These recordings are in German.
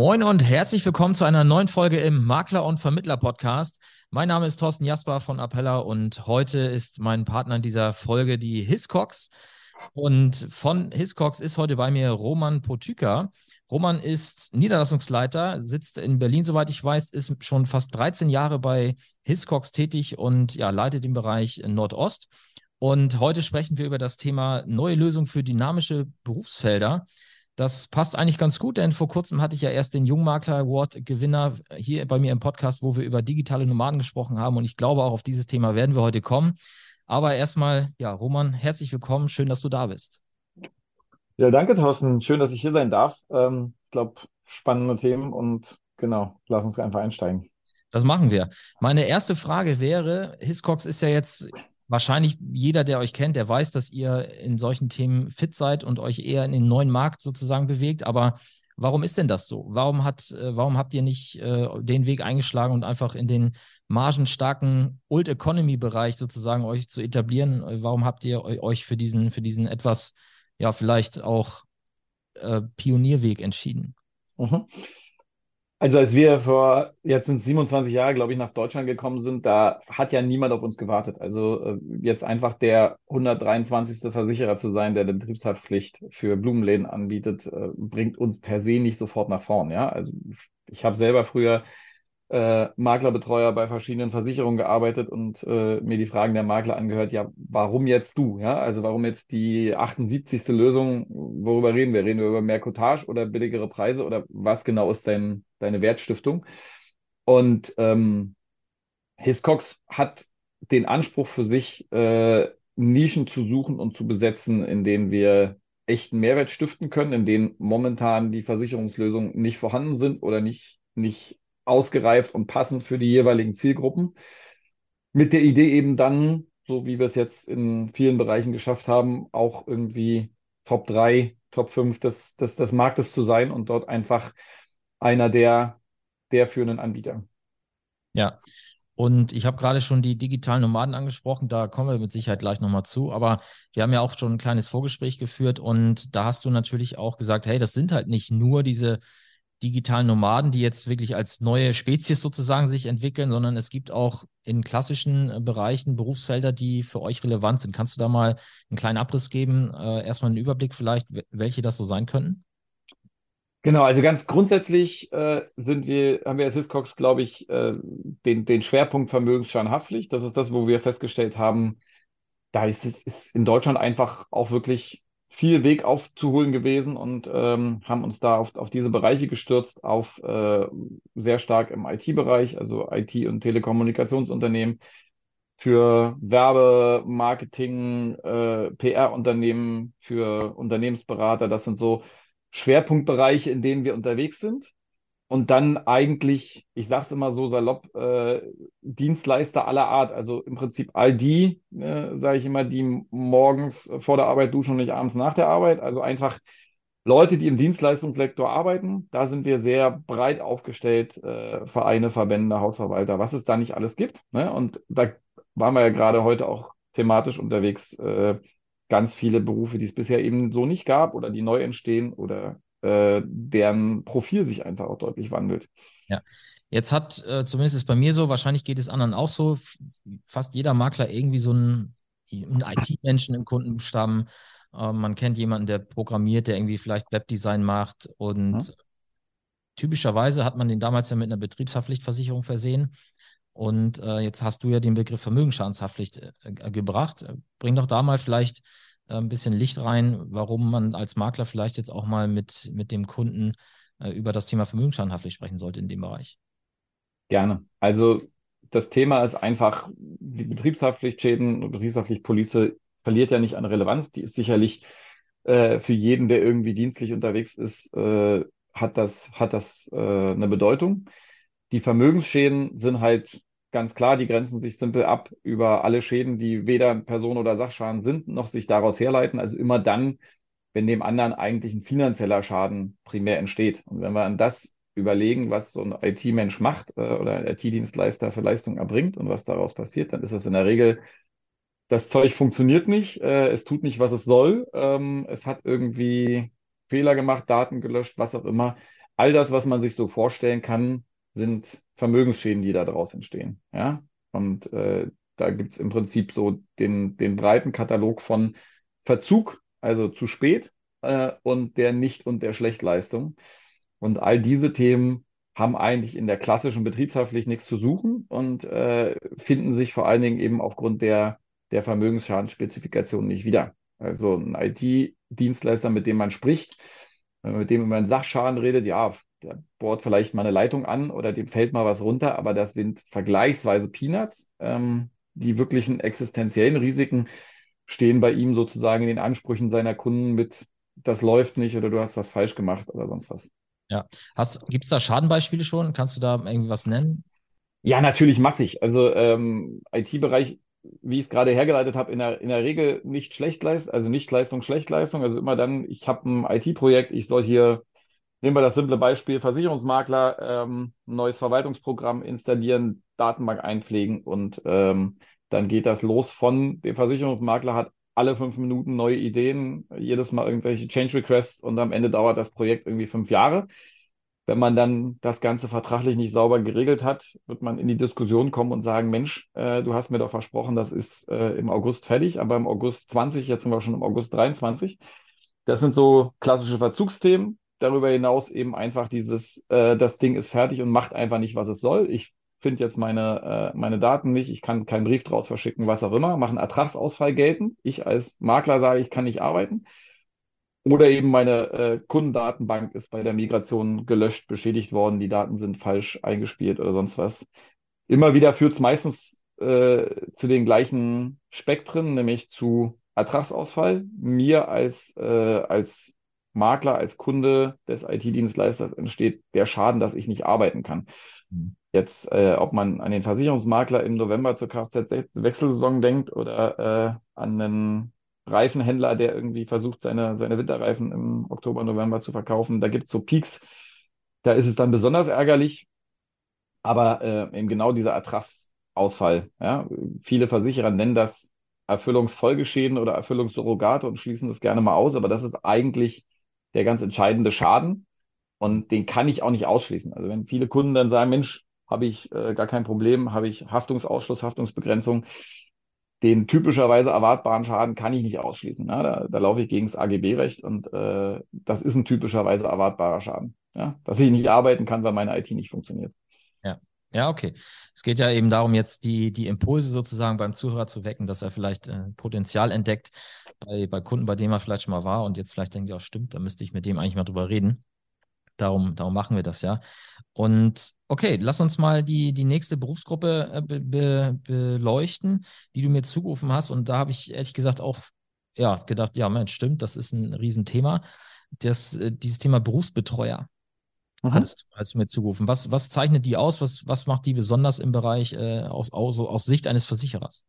Moin und herzlich willkommen zu einer neuen Folge im Makler und Vermittler Podcast. Mein Name ist Thorsten Jasper von Appella und heute ist mein Partner in dieser Folge die Hiscox. Und von Hiscox ist heute bei mir Roman Potyka. Roman ist Niederlassungsleiter, sitzt in Berlin, soweit ich weiß, ist schon fast 13 Jahre bei Hiscox tätig und ja, leitet den Bereich Nordost. Und heute sprechen wir über das Thema neue Lösungen für dynamische Berufsfelder. Das passt eigentlich ganz gut, denn vor kurzem hatte ich ja erst den Jungmakler Award Gewinner hier bei mir im Podcast, wo wir über digitale Nomaden gesprochen haben. Und ich glaube, auch auf dieses Thema werden wir heute kommen. Aber erstmal, ja, Roman, herzlich willkommen. Schön, dass du da bist. Ja, danke, Thorsten. Schön, dass ich hier sein darf. Ähm, ich glaube, spannende Themen und genau, lass uns einfach einsteigen. Das machen wir. Meine erste Frage wäre, Hiscox ist ja jetzt wahrscheinlich jeder, der euch kennt, der weiß, dass ihr in solchen Themen fit seid und euch eher in den neuen Markt sozusagen bewegt. Aber warum ist denn das so? Warum, hat, äh, warum habt ihr nicht äh, den Weg eingeschlagen und einfach in den margenstarken Old Economy Bereich sozusagen euch zu etablieren? Warum habt ihr euch für diesen, für diesen etwas, ja, vielleicht auch äh, Pionierweg entschieden? Mhm. Also als wir vor, jetzt sind 27 Jahre, glaube ich, nach Deutschland gekommen sind, da hat ja niemand auf uns gewartet. Also äh, jetzt einfach der 123. Versicherer zu sein, der eine Betriebshaftpflicht für Blumenläden anbietet, äh, bringt uns per se nicht sofort nach vorn. Ja? Also ich habe selber früher äh, Maklerbetreuer bei verschiedenen Versicherungen gearbeitet und äh, mir die Fragen der Makler angehört, ja, warum jetzt du? Ja, also warum jetzt die 78. Lösung? Worüber reden wir? Reden wir über mehr Cottage oder billigere Preise oder was genau ist dein, deine Wertstiftung? Und ähm, Hiscox hat den Anspruch für sich, äh, Nischen zu suchen und zu besetzen, in denen wir echten Mehrwert stiften können, in denen momentan die Versicherungslösungen nicht vorhanden sind oder nicht, nicht ausgereift und passend für die jeweiligen Zielgruppen. Mit der Idee eben dann, so wie wir es jetzt in vielen Bereichen geschafft haben, auch irgendwie Top 3, Top 5 des, des, des Marktes zu sein und dort einfach einer der, der führenden Anbieter. Ja, und ich habe gerade schon die digitalen Nomaden angesprochen, da kommen wir mit Sicherheit gleich nochmal zu. Aber wir haben ja auch schon ein kleines Vorgespräch geführt und da hast du natürlich auch gesagt, hey, das sind halt nicht nur diese digitalen Nomaden, die jetzt wirklich als neue Spezies sozusagen sich entwickeln, sondern es gibt auch in klassischen äh, Bereichen Berufsfelder, die für euch relevant sind. Kannst du da mal einen kleinen Abriss geben? Äh, erstmal einen Überblick vielleicht, welche das so sein könnten? Genau, also ganz grundsätzlich äh, sind wir, haben wir als Hiscox, glaube ich, äh, den, den Schwerpunkt Vermögensschadenhaftpflicht. Das ist das, wo wir festgestellt haben, da ist es in Deutschland einfach auch wirklich viel Weg aufzuholen gewesen und ähm, haben uns da auf, auf diese Bereiche gestürzt, auf äh, sehr stark im IT-Bereich, also IT- und Telekommunikationsunternehmen, für Werbe, Marketing, äh, PR-Unternehmen, für Unternehmensberater. Das sind so Schwerpunktbereiche, in denen wir unterwegs sind und dann eigentlich, ich sage es immer so salopp, äh, Dienstleister aller Art. Also im Prinzip all die, äh, sage ich immer, die morgens vor der Arbeit duschen und nicht abends nach der Arbeit. Also einfach Leute, die im Dienstleistungssektor arbeiten. Da sind wir sehr breit aufgestellt, äh, Vereine, Verbände, Hausverwalter, was es da nicht alles gibt. Ne? Und da waren wir ja gerade heute auch thematisch unterwegs. Äh, ganz viele Berufe, die es bisher eben so nicht gab oder die neu entstehen oder äh, deren Profil sich einfach auch deutlich wandelt. Ja, jetzt hat äh, zumindest ist bei mir so, wahrscheinlich geht es anderen auch so, fast jeder Makler irgendwie so einen, einen IT-Menschen im Kundenstamm. Äh, man kennt jemanden, der programmiert, der irgendwie vielleicht Webdesign macht und ja. typischerweise hat man den damals ja mit einer Betriebshaftpflichtversicherung versehen. Und äh, jetzt hast du ja den Begriff Vermögensschadenshaftpflicht äh, gebracht. Bring doch da mal vielleicht äh, ein bisschen Licht rein, warum man als Makler vielleicht jetzt auch mal mit, mit dem Kunden äh, über das Thema Vermögensschadenhaftpflicht sprechen sollte in dem Bereich. Gerne. Also das Thema ist einfach, die Betriebshaftpflichtschäden und Betriebshaftpflichtpolice verliert ja nicht an Relevanz. Die ist sicherlich äh, für jeden, der irgendwie dienstlich unterwegs ist, äh, hat das, hat das äh, eine Bedeutung. Die Vermögensschäden sind halt ganz klar, die grenzen sich simpel ab über alle Schäden, die weder Person- oder Sachschaden sind, noch sich daraus herleiten. Also immer dann, wenn dem anderen eigentlich ein finanzieller Schaden primär entsteht. Und wenn wir an das überlegen, was so ein IT-Mensch macht äh, oder ein IT-Dienstleister für Leistung erbringt und was daraus passiert, dann ist es in der Regel, das Zeug funktioniert nicht, äh, es tut nicht, was es soll, ähm, es hat irgendwie Fehler gemacht, Daten gelöscht, was auch immer. all das, was man sich so vorstellen kann, sind Vermögensschäden, die da daraus entstehen. Ja? Und äh, da gibt es im Prinzip so den, den breiten Katalog von Verzug, also zu spät, äh, und der Nicht- und der Schlechtleistung. Und all diese Themen haben eigentlich in der klassischen Betriebshaftpflicht nichts zu suchen und äh, finden sich vor allen Dingen eben aufgrund der, der Vermögensschadensspezifikationen nicht wieder. Also ein IT-Dienstleister, mit dem man spricht, man mit dem über einen Sachschaden redet, ja, der bohrt vielleicht mal eine Leitung an oder dem fällt mal was runter, aber das sind vergleichsweise Peanuts. Ähm, die wirklichen existenziellen Risiken stehen bei ihm sozusagen in den Ansprüchen seiner Kunden mit, das läuft nicht oder du hast was falsch gemacht oder sonst was. Ja. Gibt es da Schadenbeispiele schon? Kannst du da irgendwie was nennen? Ja, natürlich massig. Also ähm, IT-Bereich, wie ich es gerade hergeleitet habe, in der, in der Regel nicht Schlechtleistung, also nicht Leistung, Schlechtleistung. Also immer dann, ich habe ein IT-Projekt, ich soll hier, nehmen wir das simple Beispiel, Versicherungsmakler, ähm, neues Verwaltungsprogramm installieren, Datenbank einpflegen und ähm, dann geht das los von, der Versicherungsmakler hat alle fünf Minuten neue Ideen, jedes Mal irgendwelche Change Requests und am Ende dauert das Projekt irgendwie fünf Jahre. Wenn man dann das Ganze vertraglich nicht sauber geregelt hat, wird man in die Diskussion kommen und sagen, Mensch, äh, du hast mir doch versprochen, das ist äh, im August fertig, aber im August 20, jetzt sind wir schon im August 23. Das sind so klassische Verzugsthemen. Darüber hinaus eben einfach dieses, äh, das Ding ist fertig und macht einfach nicht, was es soll. Ich finde jetzt meine, äh, meine Daten nicht, ich kann keinen Brief draus verschicken, was auch immer, mache einen Ertragsausfall gelten. Ich als Makler sage, ich kann nicht arbeiten. Oder eben meine äh, Kundendatenbank ist bei der Migration gelöscht, beschädigt worden, die Daten sind falsch eingespielt oder sonst was. Immer wieder führt es meistens äh, zu den gleichen Spektren, nämlich zu Ertragsausfall. Mir als, äh, als Makler, als Kunde des IT-Dienstleisters entsteht der Schaden, dass ich nicht arbeiten kann. Mhm. Jetzt, äh, ob man an den Versicherungsmakler im November zur Kfz-Wechselsaison denkt oder äh, an einen Reifenhändler, der irgendwie versucht, seine, seine Winterreifen im Oktober, November zu verkaufen, da gibt es so Peaks, da ist es dann besonders ärgerlich. Aber äh, eben genau dieser Ertragsausfall. Ja? Viele Versicherer nennen das Erfüllungsfolgeschäden oder Erfüllungssurrogate und schließen das gerne mal aus, aber das ist eigentlich der ganz entscheidende Schaden. Und den kann ich auch nicht ausschließen. Also wenn viele Kunden dann sagen, Mensch, habe ich äh, gar kein Problem, habe ich Haftungsausschluss, Haftungsbegrenzung, den typischerweise erwartbaren Schaden kann ich nicht ausschließen. Ja? Da, da laufe ich gegen das AGB-Recht und äh, das ist ein typischerweise erwartbarer Schaden. Ja? Dass ich nicht arbeiten kann, weil meine IT nicht funktioniert. Ja. Ja, okay. Es geht ja eben darum, jetzt die, die Impulse sozusagen beim Zuhörer zu wecken, dass er vielleicht äh, Potenzial entdeckt bei, bei Kunden, bei denen er vielleicht schon mal war und jetzt vielleicht denkt, ja, stimmt, da müsste ich mit dem eigentlich mal drüber reden. Darum, darum machen wir das ja. Und okay, lass uns mal die, die nächste Berufsgruppe äh, be, be, beleuchten, die du mir zugerufen hast. Und da habe ich ehrlich gesagt auch ja, gedacht, ja, Mensch, stimmt, das ist ein Riesenthema. Das, äh, dieses Thema Berufsbetreuer mhm. hattest, hast du mir zugerufen. Was, was zeichnet die aus? Was, was macht die besonders im Bereich äh, aus, aus, aus Sicht eines Versicherers?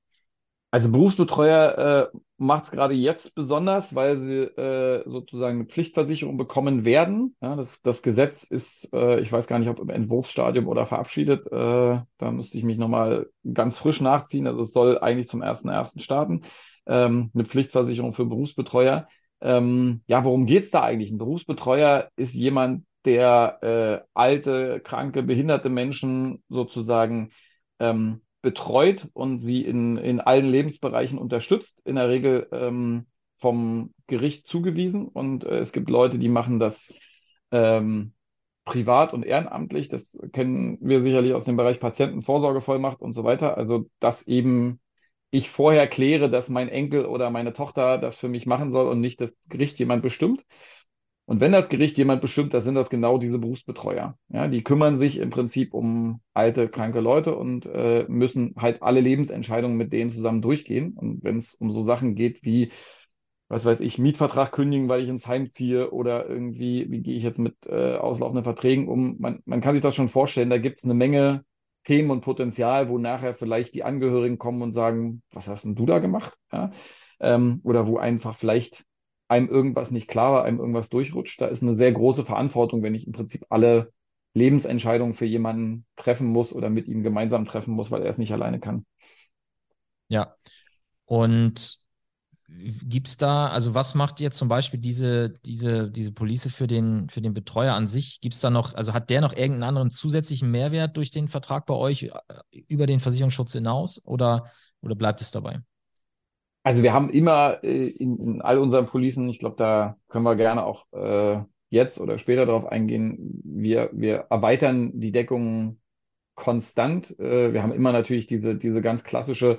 Also Berufsbetreuer äh, macht es gerade jetzt besonders, weil sie äh, sozusagen eine Pflichtversicherung bekommen werden. Ja, das, das Gesetz ist, äh, ich weiß gar nicht, ob im Entwurfsstadium oder verabschiedet. Äh, da müsste ich mich nochmal ganz frisch nachziehen. Also es soll eigentlich zum 1.1. starten. Ähm, eine Pflichtversicherung für Berufsbetreuer. Ähm, ja, worum geht es da eigentlich? Ein Berufsbetreuer ist jemand, der äh, alte, kranke, behinderte Menschen sozusagen ähm, betreut und sie in, in allen Lebensbereichen unterstützt, in der Regel ähm, vom Gericht zugewiesen. Und äh, es gibt Leute, die machen das ähm, privat und ehrenamtlich. Das kennen wir sicherlich aus dem Bereich Patientenvorsorgevollmacht und so weiter. Also, dass eben ich vorher kläre, dass mein Enkel oder meine Tochter das für mich machen soll und nicht das Gericht jemand bestimmt. Und wenn das Gericht jemand bestimmt, dann sind das genau diese Berufsbetreuer. Ja, die kümmern sich im Prinzip um alte, kranke Leute und äh, müssen halt alle Lebensentscheidungen mit denen zusammen durchgehen. Und wenn es um so Sachen geht wie, was weiß ich, Mietvertrag kündigen, weil ich ins Heim ziehe oder irgendwie, wie gehe ich jetzt mit äh, auslaufenden Verträgen um, man, man kann sich das schon vorstellen, da gibt es eine Menge Themen und Potenzial, wo nachher vielleicht die Angehörigen kommen und sagen, was hast denn du da gemacht? Ja? Ähm, oder wo einfach vielleicht einem irgendwas nicht klar war, einem irgendwas durchrutscht. Da ist eine sehr große Verantwortung, wenn ich im Prinzip alle Lebensentscheidungen für jemanden treffen muss oder mit ihm gemeinsam treffen muss, weil er es nicht alleine kann. Ja. Und Gibt es da, also was macht jetzt zum Beispiel diese, diese, diese Police für den, für den Betreuer an sich? Gibt es da noch, also hat der noch irgendeinen anderen zusätzlichen Mehrwert durch den Vertrag bei euch äh, über den Versicherungsschutz hinaus oder, oder bleibt es dabei? Also wir haben immer äh, in, in, all unseren Policen, ich glaube, da können wir gerne auch äh, jetzt oder später darauf eingehen, wir, wir erweitern die Deckung konstant. Äh, wir haben immer natürlich diese, diese ganz klassische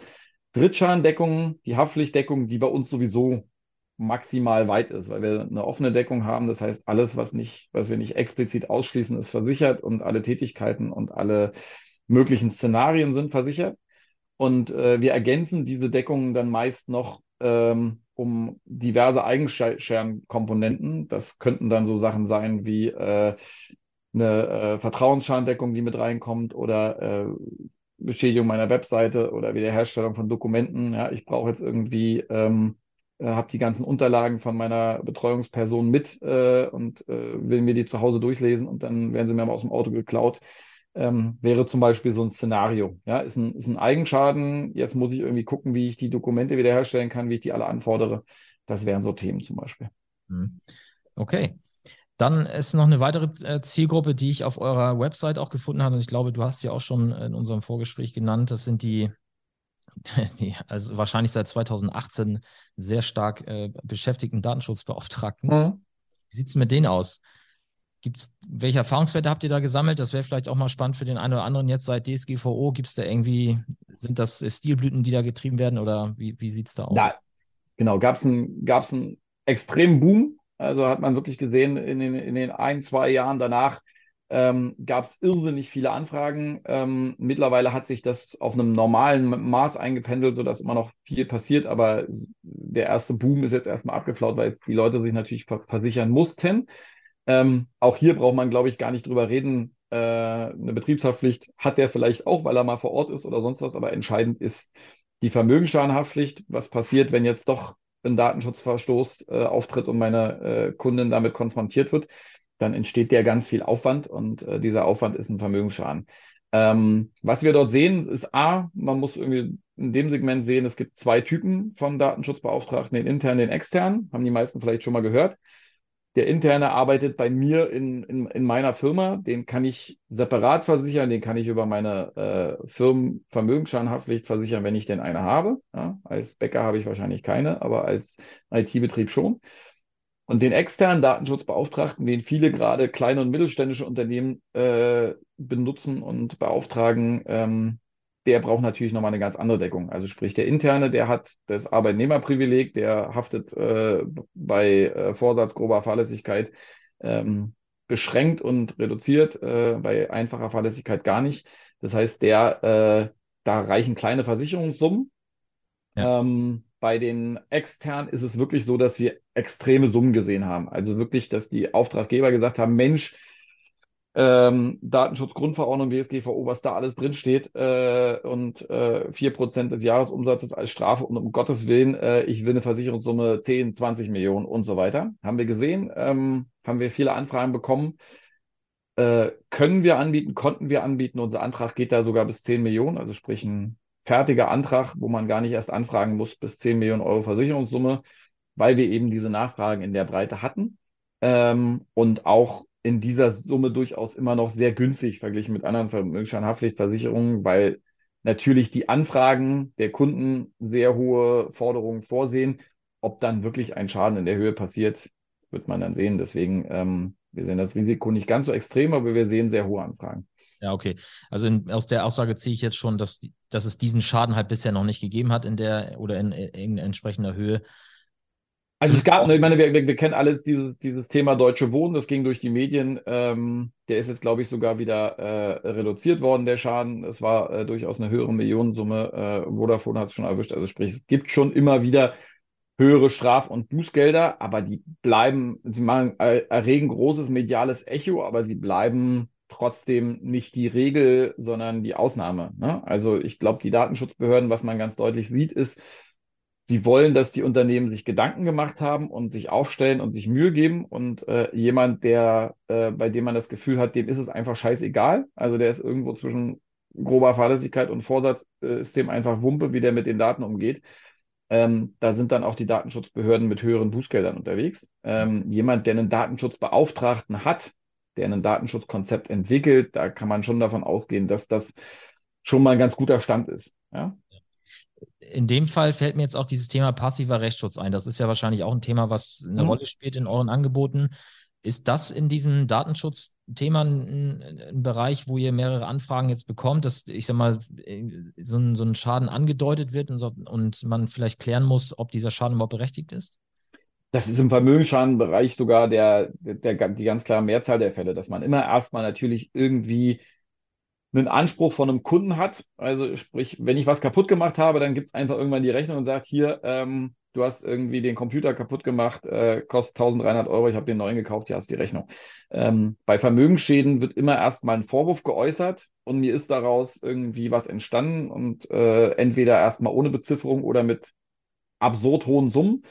Drittschadendeckung, die Haftpflichtdeckung, die bei uns sowieso maximal weit ist, weil wir eine offene Deckung haben. Das heißt, alles, was nicht, was wir nicht explizit ausschließen, ist versichert und alle Tätigkeiten und alle möglichen Szenarien sind versichert. Und äh, wir ergänzen diese Deckungen dann meist noch ähm, um diverse Eigenschernkomponenten. Das könnten dann so Sachen sein wie äh, eine äh, Vertrauensschadendeckung, die mit reinkommt oder äh, Beschädigung meiner Webseite oder Wiederherstellung von Dokumenten. Ja, ich brauche jetzt irgendwie, ähm, äh, habe die ganzen Unterlagen von meiner Betreuungsperson mit äh, und äh, will mir die zu Hause durchlesen und dann werden sie mir mal aus dem Auto geklaut. Ähm, wäre zum Beispiel so ein Szenario. Ja, ist ein, ist ein Eigenschaden. Jetzt muss ich irgendwie gucken, wie ich die Dokumente wiederherstellen kann, wie ich die alle anfordere. Das wären so Themen zum Beispiel. Mhm. Okay. Dann ist noch eine weitere äh, Zielgruppe, die ich auf eurer Website auch gefunden habe. Und ich glaube, du hast sie auch schon in unserem Vorgespräch genannt. Das sind die, die also wahrscheinlich seit 2018 sehr stark äh, beschäftigten Datenschutzbeauftragten. Mhm. Wie sieht es mit denen aus? Gibt's, welche Erfahrungswerte habt ihr da gesammelt? Das wäre vielleicht auch mal spannend für den einen oder anderen jetzt seit DSGVO. Gibt es da irgendwie, sind das Stilblüten, die da getrieben werden oder wie, wie sieht es da aus? Ja, genau, gab es einen, gab's extremen Boom also hat man wirklich gesehen, in den, in den ein, zwei Jahren danach ähm, gab es irrsinnig viele Anfragen. Ähm, mittlerweile hat sich das auf einem normalen Maß eingependelt, sodass immer noch viel passiert, aber der erste Boom ist jetzt erstmal abgeflaut, weil jetzt die Leute sich natürlich versichern mussten. Ähm, auch hier braucht man, glaube ich, gar nicht drüber reden. Äh, eine Betriebshaftpflicht hat der vielleicht auch, weil er mal vor Ort ist oder sonst was, aber entscheidend ist die Vermögensschadenhaftpflicht. Was passiert, wenn jetzt doch ein Datenschutzverstoß äh, auftritt und meine äh, Kundin damit konfrontiert wird, dann entsteht der ganz viel Aufwand und äh, dieser Aufwand ist ein Vermögensschaden. Ähm, was wir dort sehen, ist A, man muss irgendwie in dem Segment sehen, es gibt zwei Typen von Datenschutzbeauftragten, den internen, den externen, haben die meisten vielleicht schon mal gehört. Der interne arbeitet bei mir in, in, in meiner Firma. Den kann ich separat versichern. Den kann ich über meine äh, Firmenvermögensschadenhaftpflicht versichern, wenn ich denn eine habe. Ja, als Bäcker habe ich wahrscheinlich keine, aber als IT-Betrieb schon. Und den externen Datenschutzbeauftragten, den viele gerade kleine und mittelständische Unternehmen äh, benutzen und beauftragen, ähm, der braucht natürlich nochmal eine ganz andere Deckung. Also sprich, der interne, der hat das Arbeitnehmerprivileg, der haftet äh, bei äh, Vorsatz grober Fahrlässigkeit ähm, beschränkt und reduziert, äh, bei einfacher Fahrlässigkeit gar nicht. Das heißt, der, äh, da reichen kleine Versicherungssummen. Ja. Ähm, bei den externen ist es wirklich so, dass wir extreme Summen gesehen haben. Also wirklich, dass die Auftraggeber gesagt haben, Mensch, ähm, Datenschutzgrundverordnung, DSGVO, was da alles drinsteht äh, und äh, 4% des Jahresumsatzes als Strafe und um Gottes Willen, äh, ich will eine Versicherungssumme 10, 20 Millionen und so weiter. Haben wir gesehen, ähm, haben wir viele Anfragen bekommen. Äh, können wir anbieten, konnten wir anbieten. Unser Antrag geht da sogar bis 10 Millionen, also sprich ein fertiger Antrag, wo man gar nicht erst anfragen muss, bis 10 Millionen Euro Versicherungssumme, weil wir eben diese Nachfragen in der Breite hatten. Ähm, und auch in dieser Summe durchaus immer noch sehr günstig verglichen mit anderen Vermögensschadenhaftpflichtversicherungen, weil natürlich die Anfragen der Kunden sehr hohe Forderungen vorsehen. Ob dann wirklich ein Schaden in der Höhe passiert, wird man dann sehen. Deswegen, ähm, wir sehen das Risiko nicht ganz so extrem, aber wir sehen sehr hohe Anfragen. Ja, okay. Also in, aus der Aussage ziehe ich jetzt schon, dass, dass es diesen Schaden halt bisher noch nicht gegeben hat in der oder in, in entsprechender Höhe. Also es gab, ich meine, wir, wir, wir, kennen alles dieses, dieses Thema Deutsche Wohnen, das ging durch die Medien. Ähm, der ist jetzt, glaube ich, sogar wieder äh, reduziert worden, der Schaden. Es war äh, durchaus eine höhere Millionensumme. Äh, Vodafone hat es schon erwischt. Also sprich, es gibt schon immer wieder höhere Straf- und Bußgelder, aber die bleiben, sie machen, erregen großes mediales Echo, aber sie bleiben trotzdem nicht die Regel, sondern die Ausnahme. Ne? Also ich glaube, die Datenschutzbehörden, was man ganz deutlich sieht, ist, Sie wollen, dass die Unternehmen sich Gedanken gemacht haben und sich aufstellen und sich Mühe geben. Und äh, jemand, der, äh, bei dem man das Gefühl hat, dem ist es einfach scheißegal. Also der ist irgendwo zwischen grober Fahrlässigkeit und Vorsatz, äh, ist dem einfach Wumpe, wie der mit den Daten umgeht. ähm, da sind dann auch die Datenschutzbehörden mit höheren Bußgeldern unterwegs. Ähm, jemand, der einen Datenschutzbeauftragten hat, der ein Datenschutzkonzept entwickelt, da kann man schon davon ausgehen, dass das schon mal ein ganz guter Stand ist. Ja? In dem Fall fällt mir jetzt auch dieses Thema passiver Rechtsschutz ein. Das ist ja wahrscheinlich auch ein Thema, was eine mhm. Rolle spielt in euren Angeboten. Ist das in diesem Datenschutzthema ein, ein, Bereich, wo ihr mehrere Anfragen jetzt bekommt, dass ich sag mal, so ein, so ein Schaden angedeutet wird und, so, und man vielleicht klären muss, ob dieser Schaden überhaupt berechtigt ist? Das ist im Vermögensschadenbereich sogar der, der, der, die ganz klare Mehrzahl der Fälle, dass man immer erstmal natürlich irgendwie einen Anspruch von einem Kunden hat. Also sprich, wenn ich was kaputt gemacht habe, dann gibt es einfach irgendwann die Rechnung und sagt, hier, ähm, du hast irgendwie den Computer kaputt gemacht, äh, kostet 1300 Euro, ich habe den neuen gekauft, hier hast die Rechnung. Ähm, bei Vermögensschäden wird immer erstmal ein Vorwurf geäußert und mir ist daraus irgendwie was entstanden und äh, entweder erstmal ohne Bezifferung oder mit absurd hohen Summen.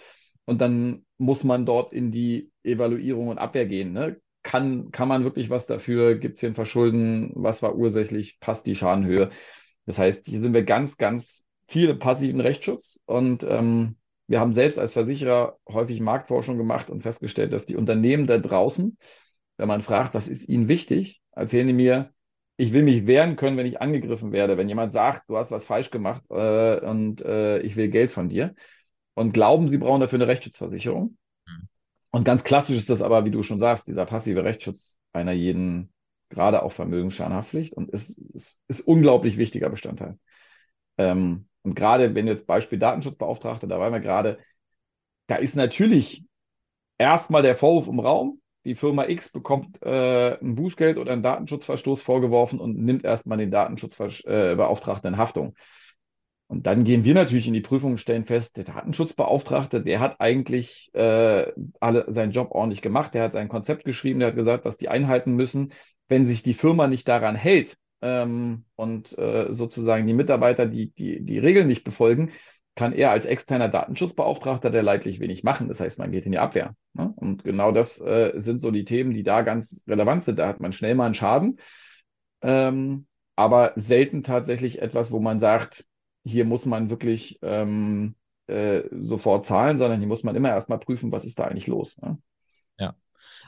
Und dann muss man dort in die Evaluierung und Abwehr gehen. Ne? Kann, kann man wirklich was dafür? Gibt es hier ein Verschulden? Was war ursächlich? Passt die Schadenhöhe? Das heißt, hier sind wir ganz, ganz viel passiven Rechtsschutz und ähm, wir haben selbst als Versicherer häufig Marktforschung gemacht und festgestellt, dass die Unternehmen da draußen, wenn man fragt, was ist ihnen wichtig, erzählen die mir, ich will mich wehren können, wenn ich angegriffen werde. Wenn jemand sagt, du hast was falsch gemacht äh, und äh, ich will Geld von dir und glauben, sie brauchen dafür eine Rechtsschutzversicherung. Und ganz klassisch ist das aber, wie du schon sagst, dieser passive Rechtsschutz einer jeden, gerade auch Vermögensschadenhaftpflicht und ist, ist, ist unglaublich wichtiger Bestandteil. Ähm, und gerade wenn jetzt Beispiel Datenschutzbeauftragter, da waren wir gerade, da ist natürlich erstmal der Vorwurf im Raum, die Firma X bekommt äh, ein Bußgeld oder einen Datenschutzverstoß vorgeworfen und nimmt erstmal den Datenschutzbeauftragten äh, in Haftung. Und dann gehen wir natürlich in die Prüfung und stellen fest, der Datenschutzbeauftragte, der hat eigentlich äh, alle, seinen Job ordentlich gemacht, der hat sein Konzept geschrieben, der hat gesagt, was die einhalten müssen. Wenn sich die Firma nicht daran hält, ähm, und äh, sozusagen die Mitarbeiter, die, die die Regeln nicht befolgen, kann er als externer Datenschutzbeauftragter der leidlich wenig machen. Das heißt, man geht in die Abwehr. Ne? Und genau das äh, sind so die Themen, die da ganz relevant sind. Da hat man schnell mal einen Schaden, ähm, aber selten tatsächlich etwas, wo man sagt, hier muss man wirklich ähm, äh, sofort zahlen, sondern hier muss man immer erstmal prüfen, was ist da eigentlich los. Ne?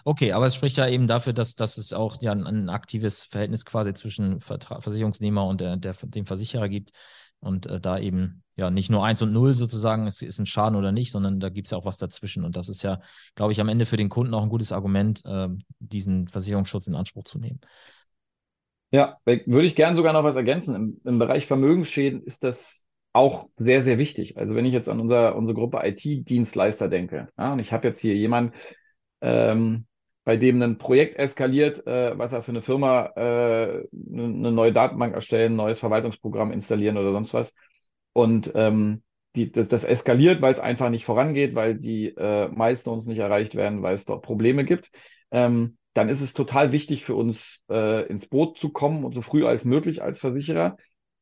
Okay, aber es spricht ja eben dafür, dass, dass es auch ja ein, ein aktives Verhältnis quasi zwischen Vertra Versicherungsnehmer und der, der, dem Versicherer gibt. Und äh, da eben ja nicht nur eins und null sozusagen, es ist ein Schaden oder nicht, sondern da gibt es ja auch was dazwischen. Und das ist ja, glaube ich, am Ende für den Kunden auch ein gutes Argument, äh, diesen Versicherungsschutz in Anspruch zu nehmen. Ja, würde ich gerne sogar noch was ergänzen. Im, Im, Bereich Vermögensschäden ist das auch sehr, sehr wichtig. Also wenn ich jetzt an unser, unsere Gruppe IT-Dienstleister denke, ja, und ich habe jetzt hier jemanden, ähm, bei dem ein Projekt eskaliert, äh, was er für eine Firma äh, eine neue Datenbank erstellen, ein neues Verwaltungsprogramm installieren oder sonst was. Und ähm, die, das, das eskaliert, weil es einfach nicht vorangeht, weil die äh, uns nicht erreicht werden, weil es dort Probleme gibt. Ähm, dann ist es total wichtig für uns, äh, ins Boot zu kommen und so früh als möglich als Versicherer,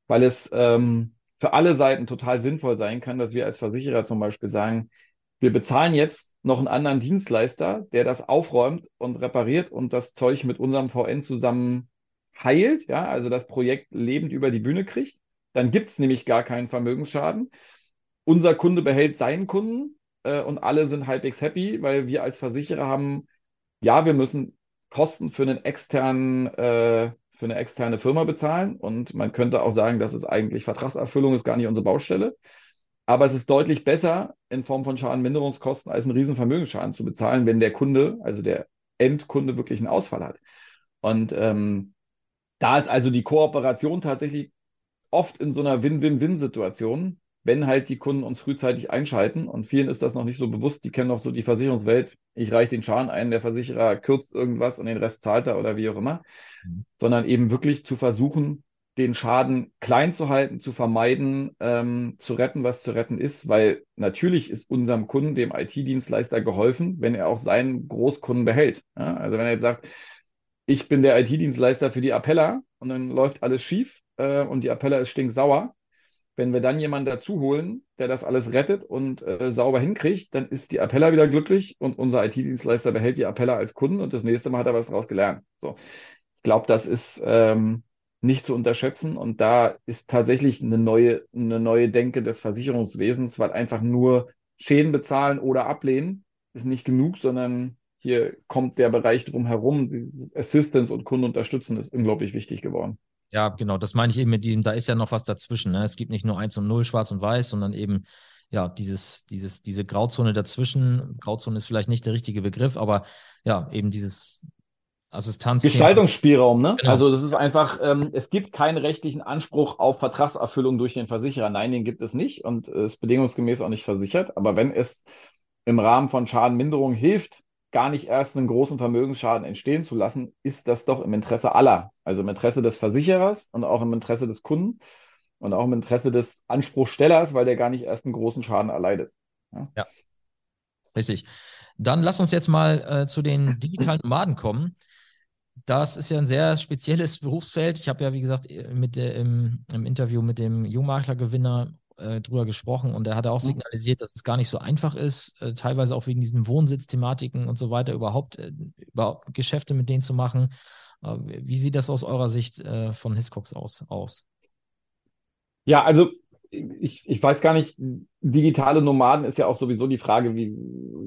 weil es ähm, für alle Seiten total sinnvoll sein kann, dass wir als Versicherer zum Beispiel sagen, wir bezahlen jetzt noch einen anderen Dienstleister, der das aufräumt und repariert und das Zeug mit unserem VN zusammen heilt, ja, also das Projekt lebend über die Bühne kriegt. Dann gibt es nämlich gar keinen Vermögensschaden. Unser Kunde behält seinen Kunden äh, und alle sind halbwegs happy, weil wir als Versicherer haben, ja, wir müssen Kosten für einen externen, äh, für eine externe Firma bezahlen und man könnte auch sagen, das ist eigentlich Vertragserfüllung, ist gar nicht unsere Baustelle. Aber es ist deutlich besser in Form von Schadenminderungskosten als einen riesen Vermögensschaden zu bezahlen, wenn der Kunde, also der Endkunde, wirklich einen Ausfall hat. Und ähm, da ist also die Kooperation tatsächlich oft in so einer Win-Win-Win-Situation, wenn halt die Kunden uns frühzeitig einschalten. Und vielen ist das noch nicht so bewusst. Die kennen noch so die Versicherungswelt. Ich reiche den Schaden ein, der Versicherer kürzt irgendwas und den Rest zahlt er oder wie auch immer. Mhm. Sondern eben wirklich zu versuchen, den Schaden klein zu halten, zu vermeiden, ähm, zu retten, was zu retten ist, weil natürlich ist unserem Kunden, dem IT-Dienstleister, geholfen, wenn er auch seinen Großkunden behält. Ja? Also wenn er jetzt sagt, ich bin der IT-Dienstleister für die Appella und dann läuft alles schief äh, und die Appella ist stinksauer. Wenn wir dann jemanden dazu holen, der das alles rettet und äh, sauber hinkriegt, dann ist die Appella wieder glücklich und unser IT-Dienstleister behält die Appella als Kunden und das nächste Mal hat er was daraus gelernt. So. Ich glaube, das ist ähm, nicht zu unterschätzen. Und da ist tatsächlich eine neue, eine neue Denke des Versicherungswesens, weil einfach nur Schäden bezahlen oder ablehnen ist nicht genug, sondern hier kommt der Bereich drumherum, Assistance und Kunden unterstützen, ist unglaublich wichtig geworden. Ja, genau, das meine ich eben mit diesem, da ist ja noch was dazwischen. Ne? Es gibt nicht nur eins und null, schwarz und weiß, sondern eben, ja, dieses, dieses, diese Grauzone dazwischen. Grauzone ist vielleicht nicht der richtige Begriff, aber ja, eben dieses Assistanz. Gestaltungsspielraum, ne? Genau. Also das ist einfach, ähm, es gibt keinen rechtlichen Anspruch auf Vertragserfüllung durch den Versicherer. Nein, den gibt es nicht und äh, ist bedingungsgemäß auch nicht versichert. Aber wenn es im Rahmen von Schadenminderung hilft, gar nicht erst einen großen Vermögensschaden entstehen zu lassen, ist das doch im Interesse aller. Also im Interesse des Versicherers und auch im Interesse des Kunden und auch im Interesse des Anspruchstellers, weil der gar nicht erst einen großen Schaden erleidet. Ja, ja. richtig. Dann lass uns jetzt mal äh, zu den digitalen Nomaden kommen. Das ist ja ein sehr spezielles Berufsfeld. Ich habe ja, wie gesagt, äh, mit der, im, im Interview mit dem Jungmaklergewinner äh, drüber gesprochen und er hat auch mhm. signalisiert, dass es gar nicht so einfach ist, äh, teilweise auch wegen diesen Wohnsitzthematiken und so weiter, überhaupt, äh, überhaupt Geschäfte mit denen zu machen. Äh, wie sieht das aus eurer Sicht äh, von Hiscox aus, aus? Ja, also ich, ich weiß gar nicht, digitale Nomaden ist ja auch sowieso die Frage, wie,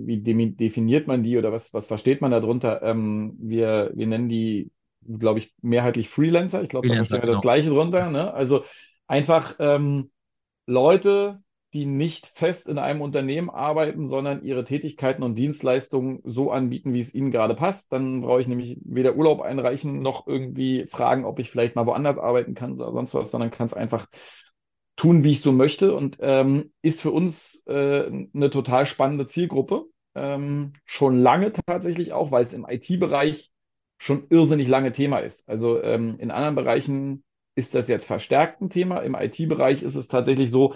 wie definiert man die oder was, was versteht man darunter? Ähm, wir, wir nennen die, glaube ich, mehrheitlich Freelancer. Ich glaube, da verstehen wir genau. das Gleiche drunter. Ne? Also einfach ähm, Leute, die nicht fest in einem Unternehmen arbeiten, sondern ihre Tätigkeiten und Dienstleistungen so anbieten, wie es ihnen gerade passt. Dann brauche ich nämlich weder Urlaub einreichen noch irgendwie fragen, ob ich vielleicht mal woanders arbeiten kann oder sonst was, sondern kann es einfach tun, wie ich so möchte und ähm, ist für uns äh, eine total spannende Zielgruppe. Ähm, schon lange tatsächlich auch, weil es im IT-Bereich schon irrsinnig lange Thema ist. Also ähm, in anderen Bereichen ist das jetzt verstärkt ein Thema. Im IT-Bereich ist es tatsächlich so,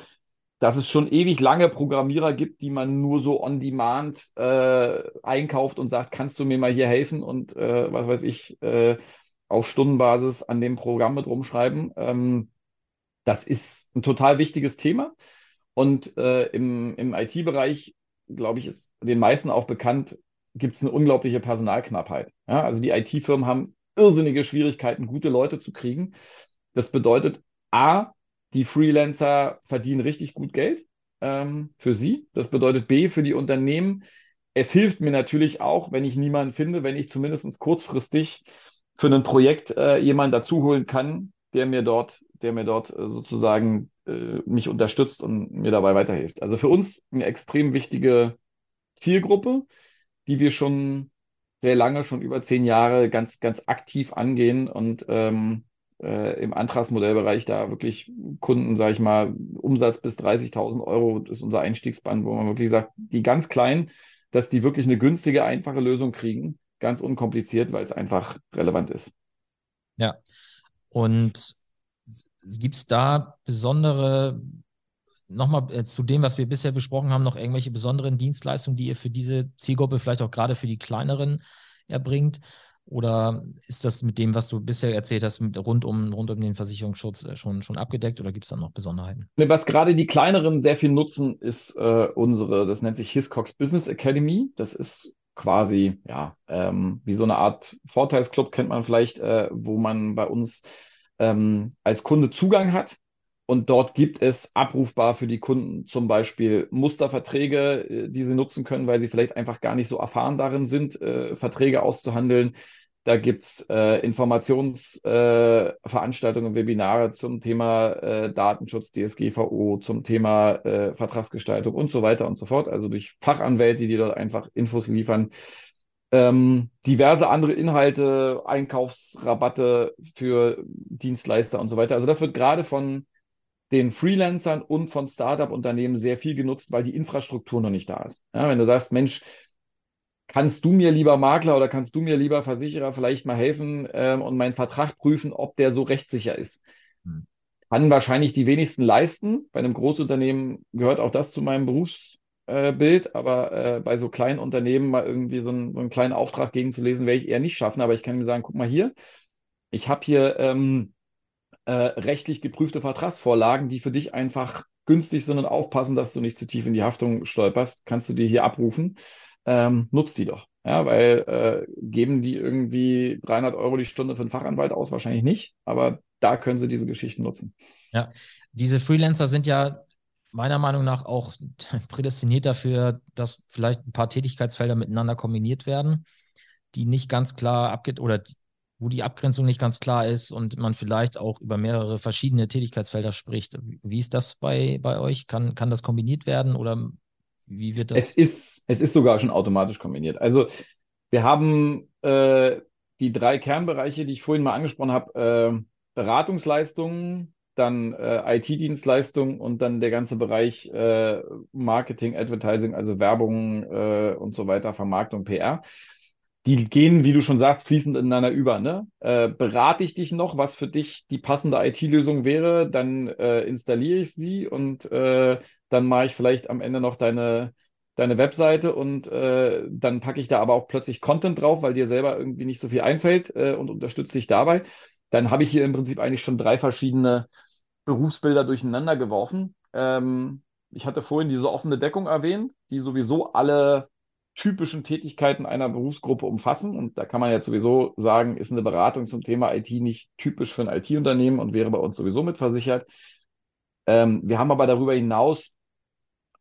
dass es schon ewig lange Programmierer gibt, die man nur so on demand äh, einkauft und sagt, kannst du mir mal hier helfen und äh, was weiß ich, äh, auf Stundenbasis an dem Programm mit rumschreiben. Ähm, das ist ein total wichtiges Thema. Und äh, im, im IT-Bereich, glaube ich, ist den meisten auch bekannt, gibt es eine unglaubliche Personalknappheit. Ja? Also die IT-Firmen haben irrsinnige Schwierigkeiten, gute Leute zu kriegen. Das bedeutet, A, die Freelancer verdienen richtig gut Geld ähm, für sie. Das bedeutet B, für die Unternehmen. Es hilft mir natürlich auch, wenn ich niemanden finde, wenn ich zumindest kurzfristig für ein Projekt äh, jemanden dazu holen kann, der mir dort, der mir dort äh, sozusagen äh, mich unterstützt und mir dabei weiterhilft. Also für uns eine extrem wichtige Zielgruppe, die wir schon sehr lange, schon über zehn Jahre ganz, ganz aktiv angehen und ähm, äh, im Antragsmodellbereich da wirklich Kunden, sage ich mal, Umsatz bis 30.000 Euro ist unser Einstiegsband, wo man wirklich sagt, die ganz kleinen, dass die wirklich eine günstige, einfache Lösung kriegen, ganz unkompliziert, weil es einfach relevant ist. Ja, und gibt es da besondere, nochmal äh, zu dem, was wir bisher besprochen haben, noch irgendwelche besonderen Dienstleistungen, die ihr für diese Zielgruppe, vielleicht auch gerade für die kleineren, erbringt? Oder ist das mit dem, was du bisher erzählt hast, rund, um, rund um den Versicherungsschutz äh, schon, schon abgedeckt oder gibt es da noch Besonderheiten? Was gerade die kleineren sehr viel nutzen, ist äh, unsere, das nennt sich Hiscox Business Academy. Das ist quasi, ja, ähm, wie so eine Art Vorteilsclub kennt man vielleicht, äh, wo man bei uns ähm, als Kunde Zugang hat. Und dort gibt es abrufbar für die Kunden zum Beispiel Musterverträge, äh, die sie nutzen können, weil sie vielleicht einfach gar nicht so erfahren darin sind, äh, Verträge auszuhandeln. Da gibt es äh, Informationsveranstaltungen, äh, Webinare zum Thema äh, Datenschutz, DSGVO, zum Thema äh, Vertragsgestaltung und so weiter und so fort. Also durch Fachanwälte, die dort einfach Infos liefern. Ähm, diverse andere Inhalte, Einkaufsrabatte für Dienstleister und so weiter. Also das wird gerade von den Freelancern und von Startup-Unternehmen sehr viel genutzt, weil die Infrastruktur noch nicht da ist. Ja, wenn du sagst, Mensch, kannst du mir lieber Makler oder kannst du mir lieber Versicherer vielleicht mal helfen ähm, und meinen Vertrag prüfen, ob der so rechtssicher ist? Hm. Kann wahrscheinlich die wenigsten leisten. Bei einem Großunternehmen gehört auch das zu meinem Berufsbild, äh, aber äh, bei so kleinen Unternehmen mal irgendwie so einen, so einen, kleinen Auftrag gegenzulesen, werde ich eher nicht schaffen. Aber ich kann mir sagen, guck mal hier, ich habe hier ähm, äh, rechtlich geprüfte Vertragsvorlagen, die für dich einfach günstig sind und aufpassen, dass du nicht zu tief in die Haftung stolperst, kannst du dir hier abrufen ähm, nutzt die doch. Ja, weil äh, geben die irgendwie 300 Euro die Stunde für einen Fachanwalt aus? Wahrscheinlich nicht. Aber da können sie diese Geschichten nutzen. Ja, diese Freelancer sind ja meiner Meinung nach auch prädestiniert dafür, dass vielleicht ein paar Tätigkeitsfelder miteinander kombiniert werden, die nicht ganz klar abgeht oder wo die Abgrenzung nicht ganz klar ist und man vielleicht auch über mehrere verschiedene Tätigkeitsfelder spricht. Wie ist das bei, bei euch? Kann, kann das kombiniert werden oder wie wird das? Es ist, es ist sogar schon automatisch kombiniert. Also wir haben äh, die drei Kernbereiche, die ich vorhin mal angesprochen habe, äh, Beratungsleistungen, dann äh, IT-Dienstleistungen und dann der ganze Bereich äh, Marketing, Advertising, also Werbung äh, und so weiter, Vermarktung, PR. Die gehen, wie du schon sagst, fließend ineinander über. Ne? Äh, berate ich dich noch, was für dich die passende IT-Lösung wäre, dann äh, installiere ich sie und äh, dann mache ich vielleicht am Ende noch deine, deine Webseite und äh, dann packe ich da aber auch plötzlich Content drauf, weil dir selber irgendwie nicht so viel einfällt äh, und unterstütze dich dabei. Dann habe ich hier im Prinzip eigentlich schon drei verschiedene Berufsbilder durcheinander geworfen. Ähm, ich hatte vorhin diese offene Deckung erwähnt, die sowieso alle typischen Tätigkeiten einer Berufsgruppe umfassen. Und da kann man jetzt sowieso sagen, ist eine Beratung zum Thema IT nicht typisch für ein IT-Unternehmen und wäre bei uns sowieso mitversichert. Ähm, wir haben aber darüber hinaus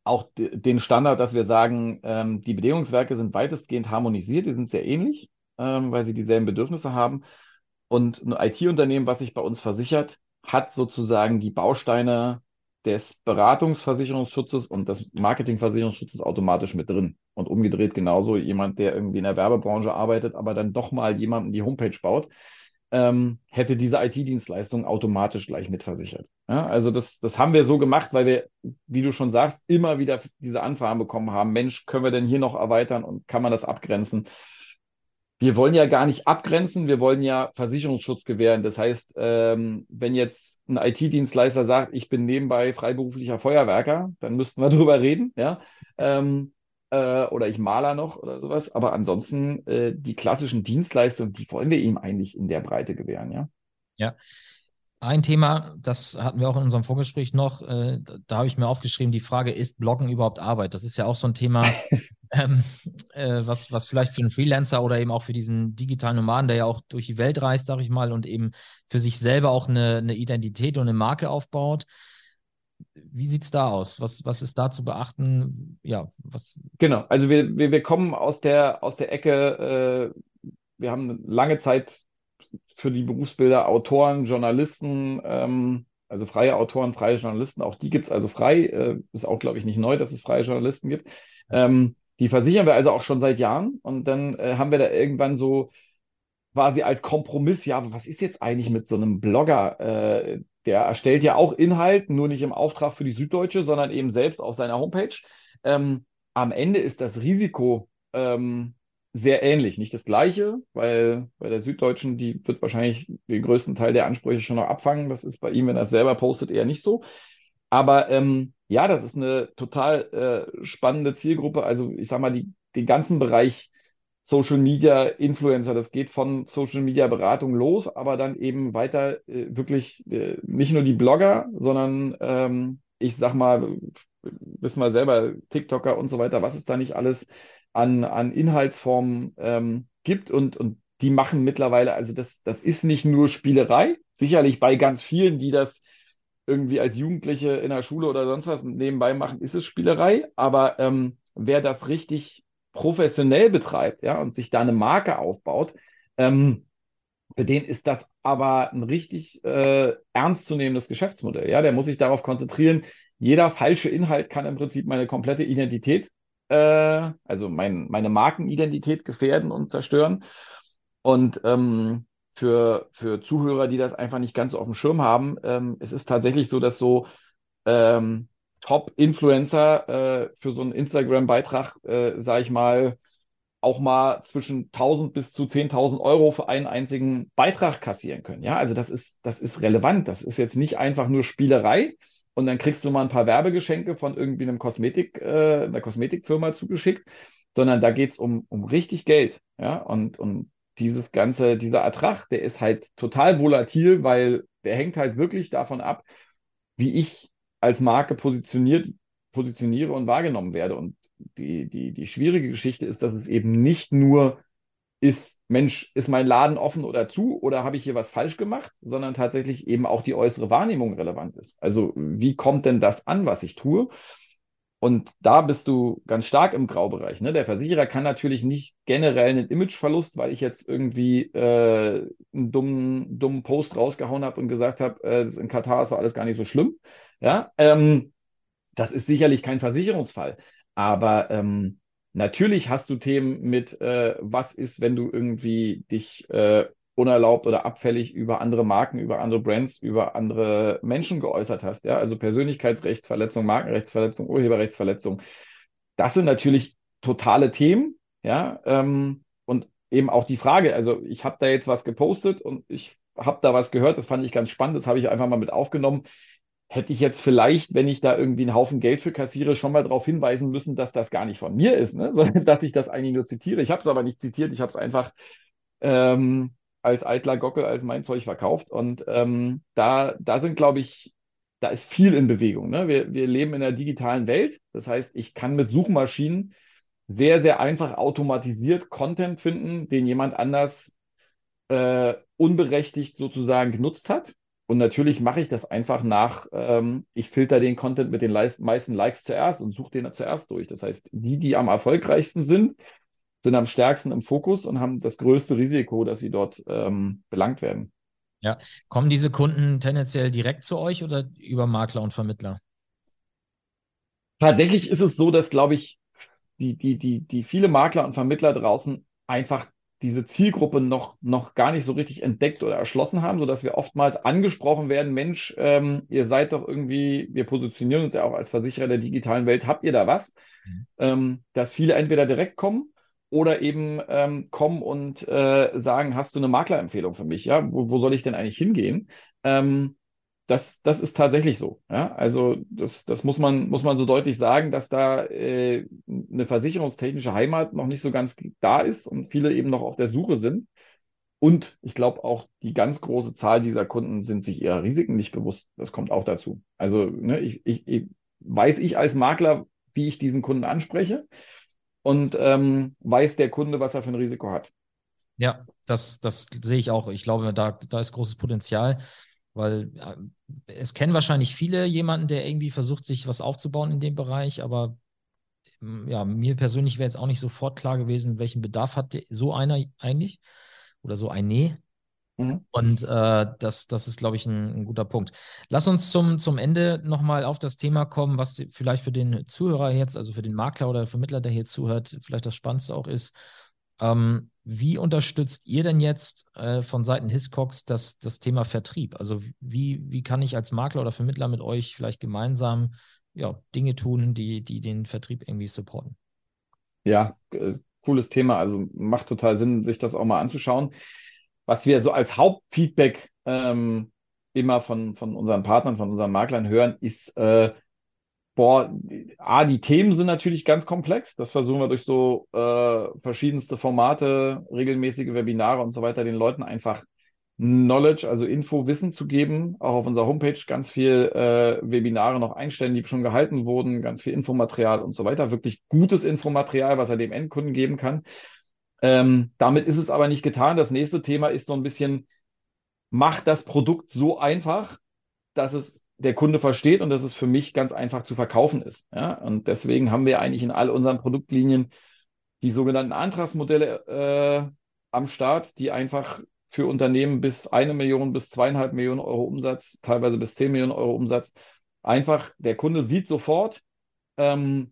auch den Standard, dass wir sagen, ähm, die Bedingungswerke sind weitestgehend harmonisiert, die sind sehr ähnlich, ähm, weil sie dieselben Bedürfnisse haben. Und ein IT-Unternehmen, was sich bei uns versichert, hat sozusagen die Bausteine des Beratungsversicherungsschutzes und des Marketingversicherungsschutzes automatisch mit drin. Und umgedreht genauso jemand, der irgendwie in der Werbebranche arbeitet, aber dann doch mal jemanden die Homepage baut, ähm, hätte diese IT-Dienstleistung automatisch gleich mitversichert. Ja, also das, das haben wir so gemacht, weil wir, wie du schon sagst, immer wieder diese Anfragen bekommen haben. Mensch, können wir denn hier noch erweitern und kann man das abgrenzen? Wir wollen ja gar nicht abgrenzen, wir wollen ja Versicherungsschutz gewähren. Das heißt, ähm, wenn jetzt ein IT-Dienstleister sagt, ich bin nebenbei freiberuflicher Feuerwerker, dann müssten wir drüber reden, ja. Ähm, äh, oder ich Maler noch oder sowas. Aber ansonsten äh, die klassischen Dienstleistungen, die wollen wir ihm eigentlich in der Breite gewähren, ja. Ja. Ein Thema, das hatten wir auch in unserem Vorgespräch noch, äh, da habe ich mir aufgeschrieben, die Frage, ist Bloggen überhaupt Arbeit? Das ist ja auch so ein Thema, ähm, äh, was, was vielleicht für einen Freelancer oder eben auch für diesen digitalen Nomaden, der ja auch durch die Welt reist, sage ich mal, und eben für sich selber auch eine, eine Identität und eine Marke aufbaut. Wie sieht es da aus? Was, was ist da zu beachten? Ja, was. Genau, also wir, wir, wir kommen aus der, aus der Ecke, äh, wir haben lange Zeit für die Berufsbilder Autoren, Journalisten, ähm, also freie Autoren, freie Journalisten, auch die gibt es also frei. Äh, ist auch, glaube ich, nicht neu, dass es freie Journalisten gibt. Ähm, die versichern wir also auch schon seit Jahren. Und dann äh, haben wir da irgendwann so quasi als Kompromiss, ja, aber was ist jetzt eigentlich mit so einem Blogger? Äh, der erstellt ja auch Inhalt, nur nicht im Auftrag für die Süddeutsche, sondern eben selbst auf seiner Homepage. Ähm, am Ende ist das Risiko ähm, sehr ähnlich. Nicht das gleiche, weil bei der Süddeutschen, die wird wahrscheinlich den größten Teil der Ansprüche schon noch abfangen. Das ist bei ihm, wenn er es selber postet, eher nicht so. Aber ähm, ja, das ist eine total äh, spannende Zielgruppe. Also ich sage mal, die, den ganzen Bereich Social Media Influencer, das geht von Social Media Beratung los, aber dann eben weiter äh, wirklich äh, nicht nur die Blogger, sondern ähm, ich sag mal, wissen wir selber, TikToker und so weiter, was es da nicht alles an, an Inhaltsformen ähm, gibt und, und die machen mittlerweile, also das, das ist nicht nur Spielerei, sicherlich bei ganz vielen, die das irgendwie als Jugendliche in der Schule oder sonst was nebenbei machen, ist es Spielerei, aber ähm, wer das richtig professionell betreibt, ja, und sich da eine Marke aufbaut, ähm, für den ist das aber ein richtig äh, ernstzunehmendes Geschäftsmodell. Ja, der muss sich darauf konzentrieren. Jeder falsche Inhalt kann im Prinzip meine komplette Identität äh, also mein, meine Markenidentität gefährden und zerstören. Und ähm, für, für Zuhörer, die das einfach nicht ganz so auf dem Schirm haben, ähm, es ist tatsächlich so, dass so ähm, Top-Influencer äh, für so einen Instagram-Beitrag, äh, sage ich mal, auch mal zwischen 1000 bis zu 10.000 Euro für einen einzigen Beitrag kassieren können. Ja, also das ist, das ist relevant. Das ist jetzt nicht einfach nur Spielerei, und dann kriegst du mal ein paar Werbegeschenke von irgendwie einem Kosmetik, äh, einer Kosmetikfirma zugeschickt, sondern da geht es um, um richtig Geld. Ja, und, und dieses ganze, dieser Ertrag, der ist halt total volatil, weil der hängt halt wirklich davon ab, wie ich als Marke positioniert, positioniere und wahrgenommen werde. Und die, die, die schwierige Geschichte ist, dass es eben nicht nur ist, Mensch, ist mein Laden offen oder zu oder habe ich hier was falsch gemacht, sondern tatsächlich eben auch die äußere Wahrnehmung relevant ist. Also wie kommt denn das an, was ich tue? Und da bist du ganz stark im Graubereich. Ne? Der Versicherer kann natürlich nicht generell einen Imageverlust, weil ich jetzt irgendwie äh, einen dummen, dummen Post rausgehauen habe und gesagt habe, äh, in Katar ist alles gar nicht so schlimm. Ja, ähm, das ist sicherlich kein Versicherungsfall. Aber ähm, natürlich hast du Themen mit, äh, was ist, wenn du irgendwie dich äh, unerlaubt oder abfällig über andere Marken, über andere Brands, über andere Menschen geäußert hast. Ja? Also Persönlichkeitsrechtsverletzung, Markenrechtsverletzung, Urheberrechtsverletzung. Das sind natürlich totale Themen. Ja? Ähm, und eben auch die Frage, also ich habe da jetzt was gepostet und ich habe da was gehört, das fand ich ganz spannend, das habe ich einfach mal mit aufgenommen. Hätte ich jetzt vielleicht, wenn ich da irgendwie einen Haufen Geld für kassiere, schon mal darauf hinweisen müssen, dass das gar nicht von mir ist, ne? sondern dass ich das eigentlich nur zitiere. Ich habe es aber nicht zitiert, ich habe es einfach ähm, als Eitler Gockel als mein Zeug verkauft. Und ähm, da, da sind, glaube ich, da ist viel in Bewegung. Ne? Wir, wir leben in einer digitalen Welt. Das heißt, ich kann mit Suchmaschinen sehr, sehr einfach automatisiert Content finden, den jemand anders äh, unberechtigt sozusagen genutzt hat. Und natürlich mache ich das einfach nach, ähm, ich filter den Content mit den meisten Likes zuerst und suche den zuerst durch. Das heißt, die, die am erfolgreichsten sind, sind am stärksten im Fokus und haben das größte Risiko, dass sie dort ähm, belangt werden. Ja, kommen diese Kunden tendenziell direkt zu euch oder über Makler und Vermittler? Tatsächlich ist es so, dass, glaube ich, die, die, die, die viele Makler und Vermittler draußen einfach diese Zielgruppe noch, noch gar nicht so richtig entdeckt oder erschlossen haben, sodass wir oftmals angesprochen werden, Mensch, ähm, ihr seid doch irgendwie, wir positionieren uns ja auch als Versicherer der digitalen Welt, habt ihr da was? Mhm. Ähm, dass viele entweder direkt kommen oder eben ähm, kommen und äh, sagen, hast du eine Maklerempfehlung für mich? Ja, wo, wo soll ich denn eigentlich hingehen? Ähm, das, das ist tatsächlich so. Ja? Also das, das muss man, muss man so deutlich sagen, dass da äh, eine versicherungstechnische Heimat noch nicht so ganz da ist und viele eben noch auf der Suche sind. Und ich glaube auch, die ganz große Zahl dieser Kunden sind sich ihrer Risiken nicht bewusst. Das kommt auch dazu. Also ne, ich, ich, ich, weiß ich als Makler, wie ich diesen Kunden anspreche und ähm, weiß der Kunde, was er für ein Risiko hat. Ja, das, das sehe ich auch. Ich glaube, da, da ist großes Potenzial, weil äh, es kennen wahrscheinlich viele jemanden, der irgendwie versucht, sich was aufzubauen in dem Bereich, aber mm, ja, mir persönlich wäre jetzt auch nicht sofort klar gewesen, welchen Bedarf hat so einer eigentlich oder so ein Nee. Mhm. Und äh, das, das ist, glaube ich, ein, ein, guter Punkt. Lass uns zum, zum Ende nochmal auf das Thema kommen, was vielleicht für den Zuhörer jetzt, also für den Makler oder Vermittler, der hier zuhört, vielleicht das Spannendste auch ist. Ähm, wie unterstützt ihr denn jetzt äh, von Seiten Hiscox das, das Thema Vertrieb? Also wie, wie kann ich als Makler oder Vermittler mit euch vielleicht gemeinsam ja, Dinge tun, die, die den Vertrieb irgendwie supporten? Ja, äh, cooles Thema. Also macht total Sinn, sich das auch mal anzuschauen was wir so als Hauptfeedback ähm, immer von, von unseren Partnern, von unseren Maklern hören, ist, äh, boah, A, die Themen sind natürlich ganz komplex. Das versuchen wir durch so äh, verschiedenste Formate, regelmäßige Webinare und so weiter den Leuten einfach Knowledge, also Info, Wissen zu geben. Auch auf unserer Homepage ganz viel äh, Webinare noch einstellen, die schon gehalten wurden, ganz viel Infomaterial und so weiter. Wirklich gutes Infomaterial, was er dem Endkunden geben kann. Ähm, damit ist es aber nicht getan. Das nächste Thema ist so ein bisschen, macht das Produkt so einfach, dass es der Kunde versteht und dass es für mich ganz einfach zu verkaufen ist. Ja? Und deswegen haben wir eigentlich in all unseren Produktlinien die sogenannten Antragsmodelle äh, am Start, die einfach für Unternehmen bis eine Million, bis zweieinhalb Millionen Euro Umsatz, teilweise bis zehn Millionen Euro Umsatz, einfach der Kunde sieht sofort, ähm,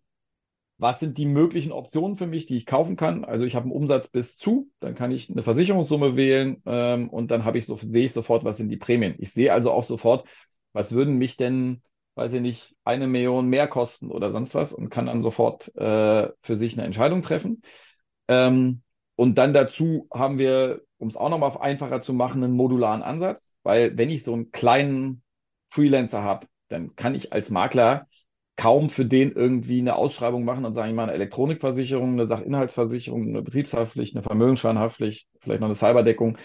was sind die möglichen Optionen für mich, die ich kaufen kann. Also ich habe einen Umsatz bis zu, dann kann ich eine Versicherungssumme wählen ähm, und dann habe ich so, sehe ich sofort, was sind die Prämien. Ich sehe also auch sofort, was würden mich denn, weiß ich nicht, eine Million mehr kosten oder sonst was und kann dann sofort äh, für sich eine Entscheidung treffen. Ähm, und dann dazu haben wir, um es auch nochmal einfacher zu machen, einen modularen Ansatz, weil wenn ich so einen kleinen Freelancer habe, dann kann ich als Makler kaum für den irgendwie eine Ausschreibung machen und sagen, ich mache eine Elektronikversicherung, eine Sachinhaltsversicherung, eine Betriebshaftpflicht, eine Vermögensscheinhaftpflicht, vielleicht noch eine Cyberdeckung,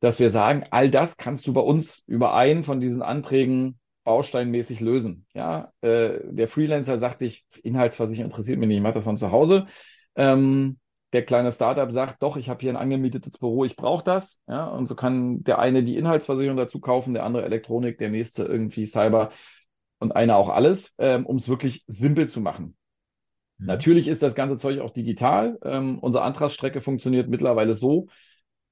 dass wir sagen, all das kannst du bei uns über einen von diesen Anträgen bausteinmäßig lösen. Ja, äh, der Freelancer sagt sich, Inhaltsversicherung interessiert mich nicht, ich mache das von zu Hause. Ähm, der kleine Startup sagt, doch, ich habe hier ein angemietetes Büro, ich brauche das. Ja, und so kann der eine die Inhaltsversicherung dazu kaufen, der andere Elektronik, der nächste irgendwie Cyber und einer auch alles, ähm, um es wirklich simpel zu machen. Mhm. Natürlich ist das ganze Zeug auch digital. Ähm, unsere Antragsstrecke funktioniert mittlerweile so,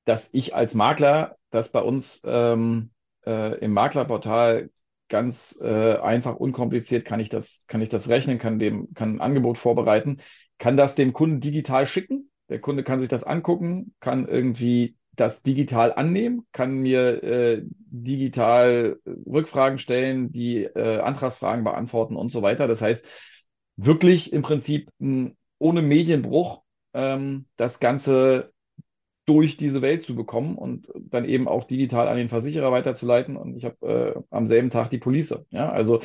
dass ich als Makler das bei uns ähm, äh, im Maklerportal ganz äh, einfach, unkompliziert kann ich das, kann ich das rechnen, kann dem, kann ein Angebot vorbereiten, kann das dem Kunden digital schicken. Der Kunde kann sich das angucken, kann irgendwie das digital annehmen, kann mir äh, digital Rückfragen stellen, die äh, Antragsfragen beantworten und so weiter. Das heißt, wirklich im Prinzip mh, ohne Medienbruch ähm, das Ganze durch diese Welt zu bekommen und dann eben auch digital an den Versicherer weiterzuleiten. Und ich habe äh, am selben Tag die Police. Ja, also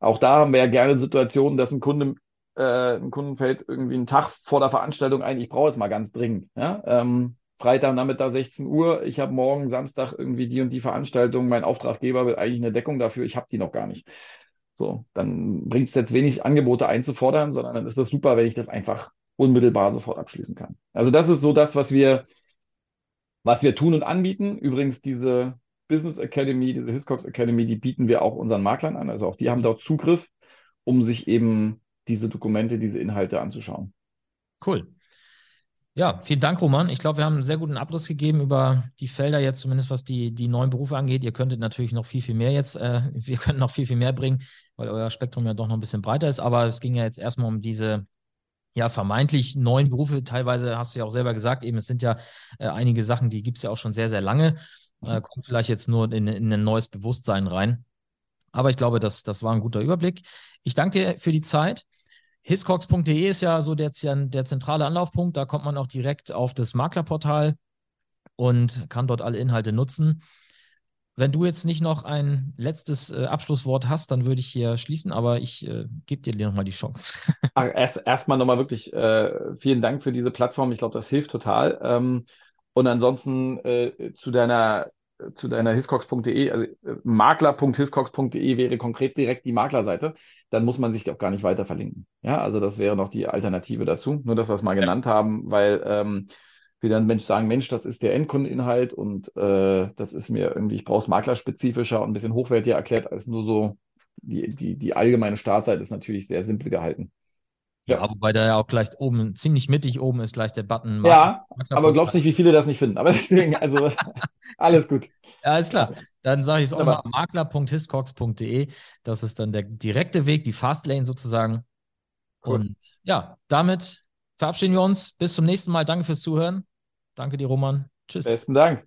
auch da haben wir ja gerne Situationen, dass ein Kunde, äh, ein Kunden fällt irgendwie einen Tag vor der Veranstaltung ein, ich brauche jetzt mal ganz dringend. Ja, ähm, Freitag, Nachmittag 16 Uhr, ich habe morgen Samstag irgendwie die und die Veranstaltung, mein Auftraggeber will eigentlich eine Deckung dafür, ich habe die noch gar nicht. So, dann bringt es jetzt wenig Angebote einzufordern, sondern dann ist das super, wenn ich das einfach unmittelbar sofort abschließen kann. Also das ist so das, was wir was wir tun und anbieten, übrigens diese Business Academy, diese Hiscox Academy, die bieten wir auch unseren Maklern an. Also auch die haben dort Zugriff, um sich eben diese Dokumente, diese Inhalte anzuschauen. Cool. Ja, vielen Dank, Roman. Ich glaube, wir haben einen sehr guten Abriss gegeben über die Felder jetzt, zumindest was die, die neuen Berufe angeht. Ihr könntet natürlich noch viel, viel mehr jetzt, äh, wir können noch viel, viel mehr bringen, weil euer Spektrum ja doch noch ein bisschen breiter ist. Aber es ging ja jetzt erstmal um diese ja, vermeintlich neuen Berufe. Teilweise hast du ja auch selber gesagt, eben, es sind ja äh, einige Sachen, die gibt es ja auch schon sehr, sehr lange. Äh, kommt vielleicht jetzt nur in, in ein neues Bewusstsein rein. Aber ich glaube, das, das war ein guter Überblick. Ich danke dir für die Zeit. Hiscox.de ist ja so der, der zentrale Anlaufpunkt. Da kommt man auch direkt auf das Maklerportal und kann dort alle Inhalte nutzen. Wenn du jetzt nicht noch ein letztes äh, Abschlusswort hast, dann würde ich hier schließen, aber ich äh, gebe dir nochmal die Chance. Ach, erst erstmal nochmal wirklich äh, vielen Dank für diese Plattform. Ich glaube, das hilft total. Ähm, und ansonsten äh, zu deiner zu deiner hiscox.de, also äh, makler.hiscox.de wäre konkret direkt die Maklerseite, dann muss man sich auch gar nicht weiter verlinken. Ja, also das wäre noch die Alternative dazu. Nur das, was wir mal genannt haben, weil ähm, wir dann Mensch sagen, Mensch, das ist der Endkundeninhalt und äh, das ist mir irgendwie, ich brauche es maklerspezifischer und ein bisschen hochwertiger erklärt als nur so, die, die, die allgemeine Startseite ist natürlich sehr simpel gehalten. Ja, ja, wobei da ja auch gleich oben, ziemlich mittig oben ist gleich der Button. Ja, aber glaubst nicht, wie viele das nicht finden. Aber deswegen, also alles gut. Ja, ist klar. Dann sage ich es auch mal, makler.hiscox.de. Das ist dann der direkte Weg, die Fastlane sozusagen. Cool. Und ja, damit verabschieden wir uns. Bis zum nächsten Mal. Danke fürs Zuhören. Danke dir, Roman. Tschüss. Besten Dank.